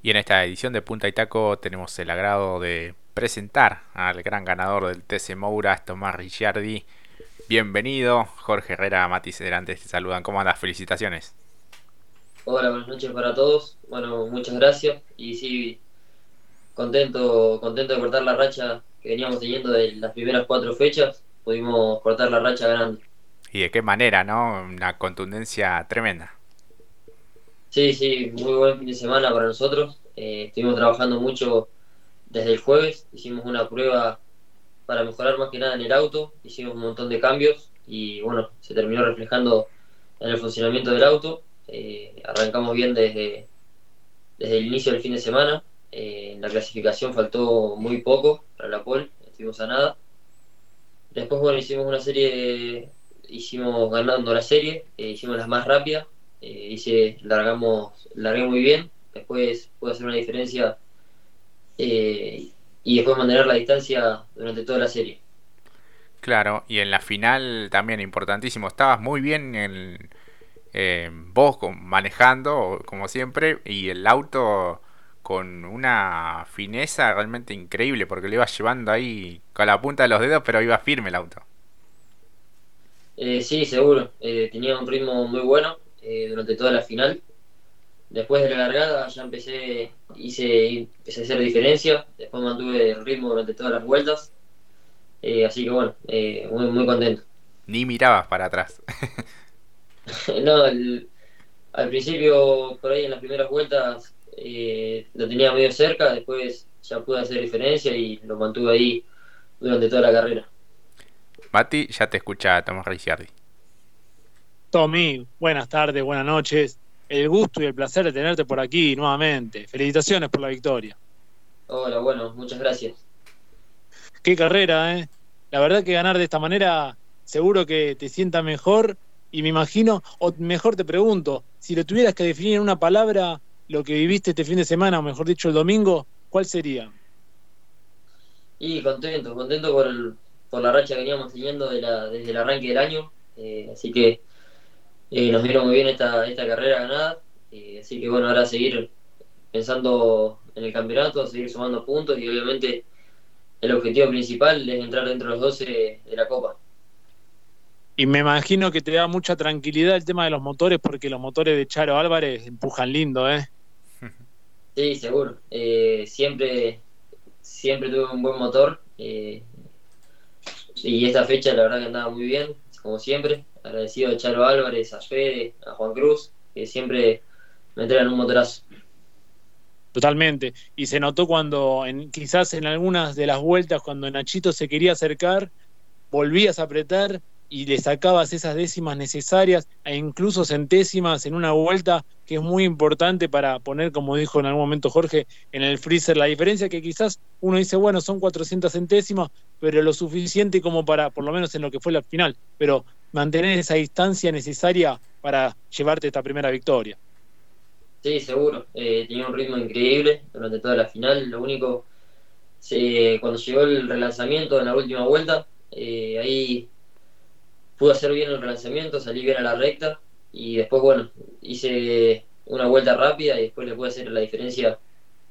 Y en esta edición de Punta y Taco tenemos el agrado de presentar al gran ganador del TC Moura, Tomás Ricciardi. Bienvenido, Jorge Herrera, Mati Cerantes te saludan. ¿Cómo andas? Felicitaciones. Hola, buenas noches para todos. Bueno, muchas gracias. Y sí, contento, contento de cortar la racha que veníamos teniendo de las primeras cuatro fechas. Pudimos cortar la racha ganando. Y de qué manera, ¿no? Una contundencia tremenda. Sí, sí, muy buen fin de semana para nosotros. Eh, estuvimos trabajando mucho desde el jueves, hicimos una prueba para mejorar más que nada en el auto, hicimos un montón de cambios y bueno, se terminó reflejando en el funcionamiento del auto. Eh, arrancamos bien desde, desde el inicio del fin de semana. Eh, en la clasificación faltó muy poco para la pole, estuvimos a nada. Después, bueno, hicimos una serie, hicimos ganando la serie, hicimos las más rápidas eh, hice, largamos, largué muy bien, después pude hacer una diferencia eh, y después mantener la distancia durante toda la serie. Claro, y en la final también importantísimo, estabas muy bien en, eh, vos manejando, como siempre, y el auto con una fineza realmente increíble, porque lo ibas llevando ahí con la punta de los dedos, pero iba firme el auto. Eh, sí, seguro, eh, tenía un ritmo muy bueno, eh, durante toda la final. Después de la largada ya empecé, hice, empecé a hacer diferencia, después mantuve el ritmo durante todas las vueltas. Eh, así que bueno, eh, muy, muy contento. Ni mirabas para atrás. no, al principio, por ahí en las primeras vueltas, lo tenía medio cerca, después ya pude hacer diferencia y lo mantuve ahí durante toda la carrera. Mati, ya te escucha Tomás Ricciardi. Tommy, buenas tardes, buenas noches. El gusto y el placer de tenerte por aquí nuevamente. Felicitaciones por la victoria. Hola, bueno, muchas gracias. Qué carrera, ¿eh? La verdad que ganar de esta manera seguro que te sienta mejor y me imagino, o mejor te pregunto, si lo tuvieras que definir en una palabra lo que viviste este fin de semana, o mejor dicho el domingo, ¿cuál sería? Y contento, contento por, el, por la racha que veníamos teniendo de la, desde el arranque del año. Eh, así que eh, nos vieron muy bien esta, esta carrera ganada, eh, así que bueno, ahora seguir pensando en el campeonato, seguir sumando puntos y obviamente el objetivo principal es entrar dentro de los 12 de la Copa. Y me imagino que te da mucha tranquilidad el tema de los motores, porque los motores de Charo Álvarez empujan lindo, ¿eh? Sí, seguro. Eh, siempre, siempre tuve un buen motor. y esta fecha la verdad que andaba muy bien, como siempre agradecido a Charo Álvarez, a Fede, a Juan Cruz, que siempre me entregan un motorazo. Totalmente. Y se notó cuando, en, quizás en algunas de las vueltas, cuando Nachito se quería acercar, volvías a apretar y le sacabas esas décimas necesarias e incluso centésimas en una vuelta que es muy importante para poner, como dijo en algún momento Jorge, en el freezer la diferencia que quizás uno dice, bueno, son 400 centésimas, pero lo suficiente como para, por lo menos en lo que fue la final, pero mantener esa distancia necesaria para llevarte esta primera victoria. Sí, seguro. Eh, tenía un ritmo increíble durante toda la final. Lo único, cuando llegó el relanzamiento en la última vuelta, eh, ahí pude hacer bien el relanzamiento, salí bien a la recta y después, bueno, hice una vuelta rápida y después le pude hacer la diferencia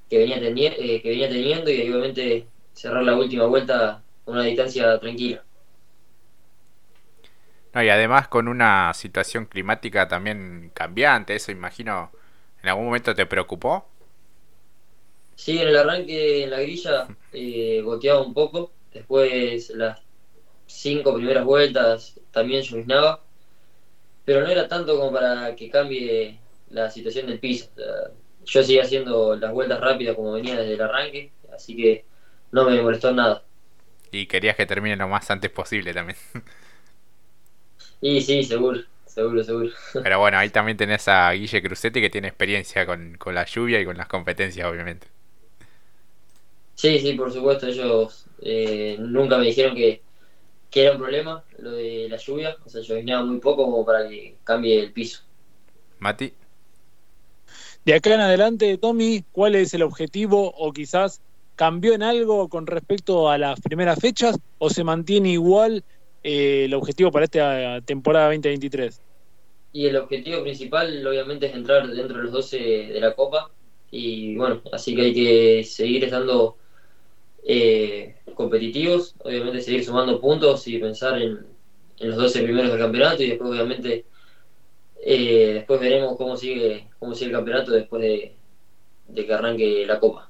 que venía, eh, que venía teniendo y obviamente cerrar la última vuelta con una distancia tranquila. No, y además con una situación climática también cambiante, eso imagino, ¿en algún momento te preocupó? Sí, en el arranque en la grilla eh, goteaba un poco, después las cinco primeras vueltas también lloviznaba, pero no era tanto como para que cambie la situación del piso. yo seguía haciendo las vueltas rápidas como venía desde el arranque, así que no me molestó nada. Y querías que termine lo más antes posible también. Y sí, seguro, seguro, seguro. Pero bueno, ahí también tenés a Guille Crucetti que tiene experiencia con, la lluvia y con las competencias, obviamente. Sí, sí, por supuesto, ellos eh, nunca me dijeron que, que, era un problema lo de la lluvia, o sea, llovinaba muy poco como para que cambie el piso. Mati. De acá en adelante, Tommy, ¿cuál es el objetivo o quizás cambió en algo con respecto a las primeras fechas o se mantiene igual eh, el objetivo para esta temporada 2023? Y el objetivo principal, obviamente, es entrar dentro de los 12 de la Copa. y bueno, así que hay que seguir estando eh, competitivos, obviamente seguir sumando puntos y pensar en, en, los 12 primeros del campeonato y después obviamente eh, después veremos cómo sigue, cómo sigue el campeonato después de, de que arranque la copa.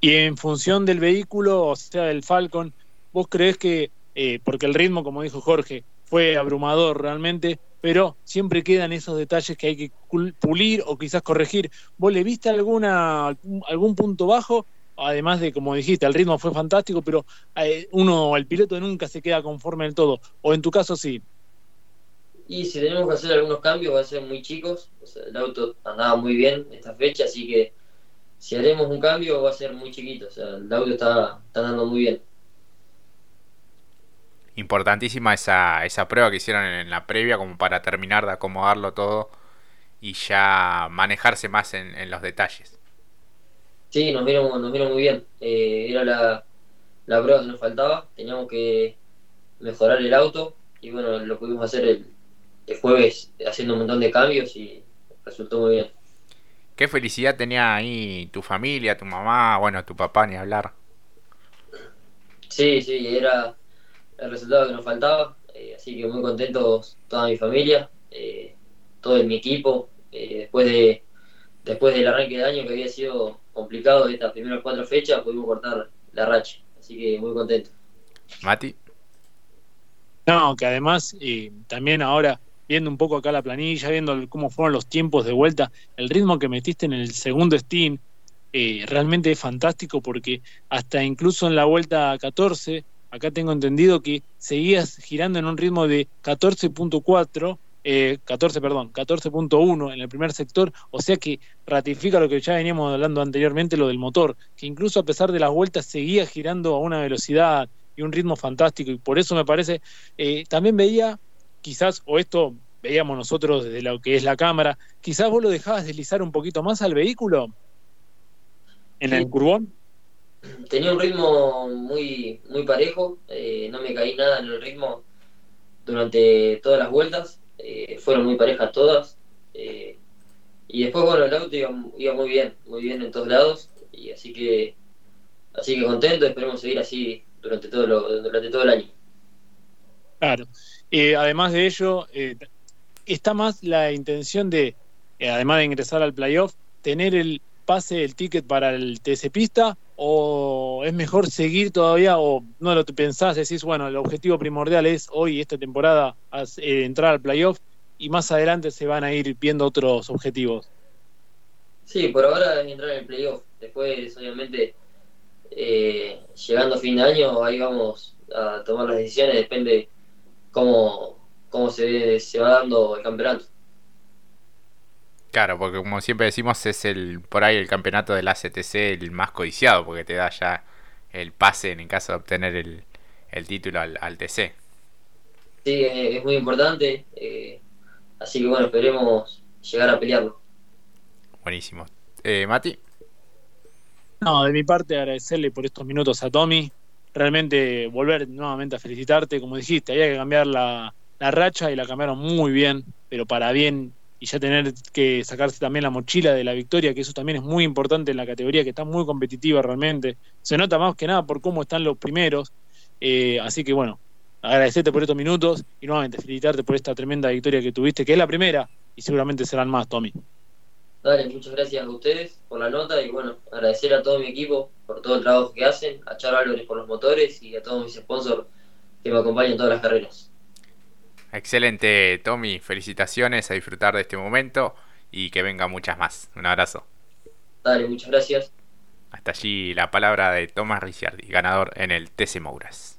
Y en función del vehículo, o sea, del Falcon, ¿vos crees que, eh, porque el ritmo, como dijo Jorge, fue abrumador realmente, pero siempre quedan esos detalles que hay que pulir o quizás corregir. ¿Vos le viste alguna algún punto bajo? Además de, como dijiste, el ritmo fue fantástico, pero eh, uno, el piloto nunca se queda conforme del todo. ¿O en tu caso sí? Y si tenemos que hacer algunos cambios, va a ser muy chicos. el auto andaba muy bien esta fecha, así que si haremos un cambio, va a ser muy chiquito. O sea, el auto está, está andando muy bien importantísima esa, esa prueba que hicieron en, la previa como para terminar de acomodarlo todo y ya manejarse más en, los detalles. Sí, nos vieron, nos vieron muy bien. Eh, era la, la prueba que nos faltaba. Teníamos que mejorar el auto y bueno, lo pudimos hacer el, el jueves haciendo un montón de cambios y resultó muy bien. Qué felicidad tenía ahí tu familia, tu mamá, bueno, tu papá, ni hablar. Sí, sí, era el resultado que nos faltaba. Eh, así que muy contentos toda mi familia, eh, todo mi equipo. Eh, después de después del arranque de año que había sido complicado estas primeras cuatro fechas, pudimos cortar la racha. Así que muy contento. Mati. No, que además también ahora viendo un poco acá la planilla, viendo cómo fueron los tiempos de vuelta, el ritmo que metiste en el segundo Steam realmente es fantástico porque hasta incluso en la vuelta 14 acá tengo entendido que seguías girando en un ritmo de 14.4, eh, 14, perdón, 14.1 en el primer sector, o sea que ratifica lo que ya veníamos hablando anteriormente, lo del motor, que incluso a pesar de las vueltas seguía girando a una velocidad y un ritmo fantástico, y por eso me parece, eh, también veía, quizás, o esto veíamos nosotros desde lo que es la cámara, quizás vos lo dejabas deslizar un poquito más al vehículo en el curbón tenía un ritmo muy, muy parejo, eh, no me caí nada en el ritmo durante todas las vueltas, eh, fueron muy parejas todas. Eh, y después, bueno, el auto iba, muy bien, muy bien en todos lados, y así que, así que contento, esperemos seguir así durante todo, lo, durante todo el año. Claro, además de ello, está más la intención de, además de ingresar al playoff, tener el pase, el ticket para el TC Pista o es mejor seguir todavía o no lo pensás, decís, bueno, el objetivo primordial es hoy, esta temporada, eh, entrar al playoff y más adelante se van a ir viendo otros objetivos? Sí, por ahora es entrar en el playoff. Después, obviamente, eh, llegando a fin de año, ahí vamos a tomar las decisiones, depende cómo, cómo se, se va dando el campeonato. Claro, porque como siempre decimos, es el por ahí el campeonato del ACTC el más codiciado, porque te da ya el pase en caso de obtener el, título al, TC. Sí, es muy importante. Eh, así que bueno, esperemos llegar a pelearlo. Buenísimo. Eh, Mati. No, de mi parte agradecerle por estos minutos a Tommy. Realmente volver nuevamente a felicitarte. Como dijiste, había que cambiar la, la racha y la cambiaron muy bien, pero para bien y ya tener que sacarse también la mochila de la victoria, que eso también es muy importante en la categoría, que está muy competitiva realmente. Se nota más que nada por cómo están los primeros. Eh, así que bueno, agradecerte por estos minutos y nuevamente felicitarte por esta tremenda victoria que tuviste, que es la primera y seguramente serán más, Tommy. Dale, muchas gracias a ustedes por la nota y bueno, agradecer a todo mi equipo por todo el trabajo que hacen, a Charo Álvarez por los motores y a todos mis sponsors que me acompañan en todas las carreras. Excelente, Tommy. Felicitaciones a disfrutar de este momento y que venga muchas más. Un abrazo. Dale, muchas gracias. Hasta allí la palabra de Tomás Ricciardi, ganador en el TC Mouras.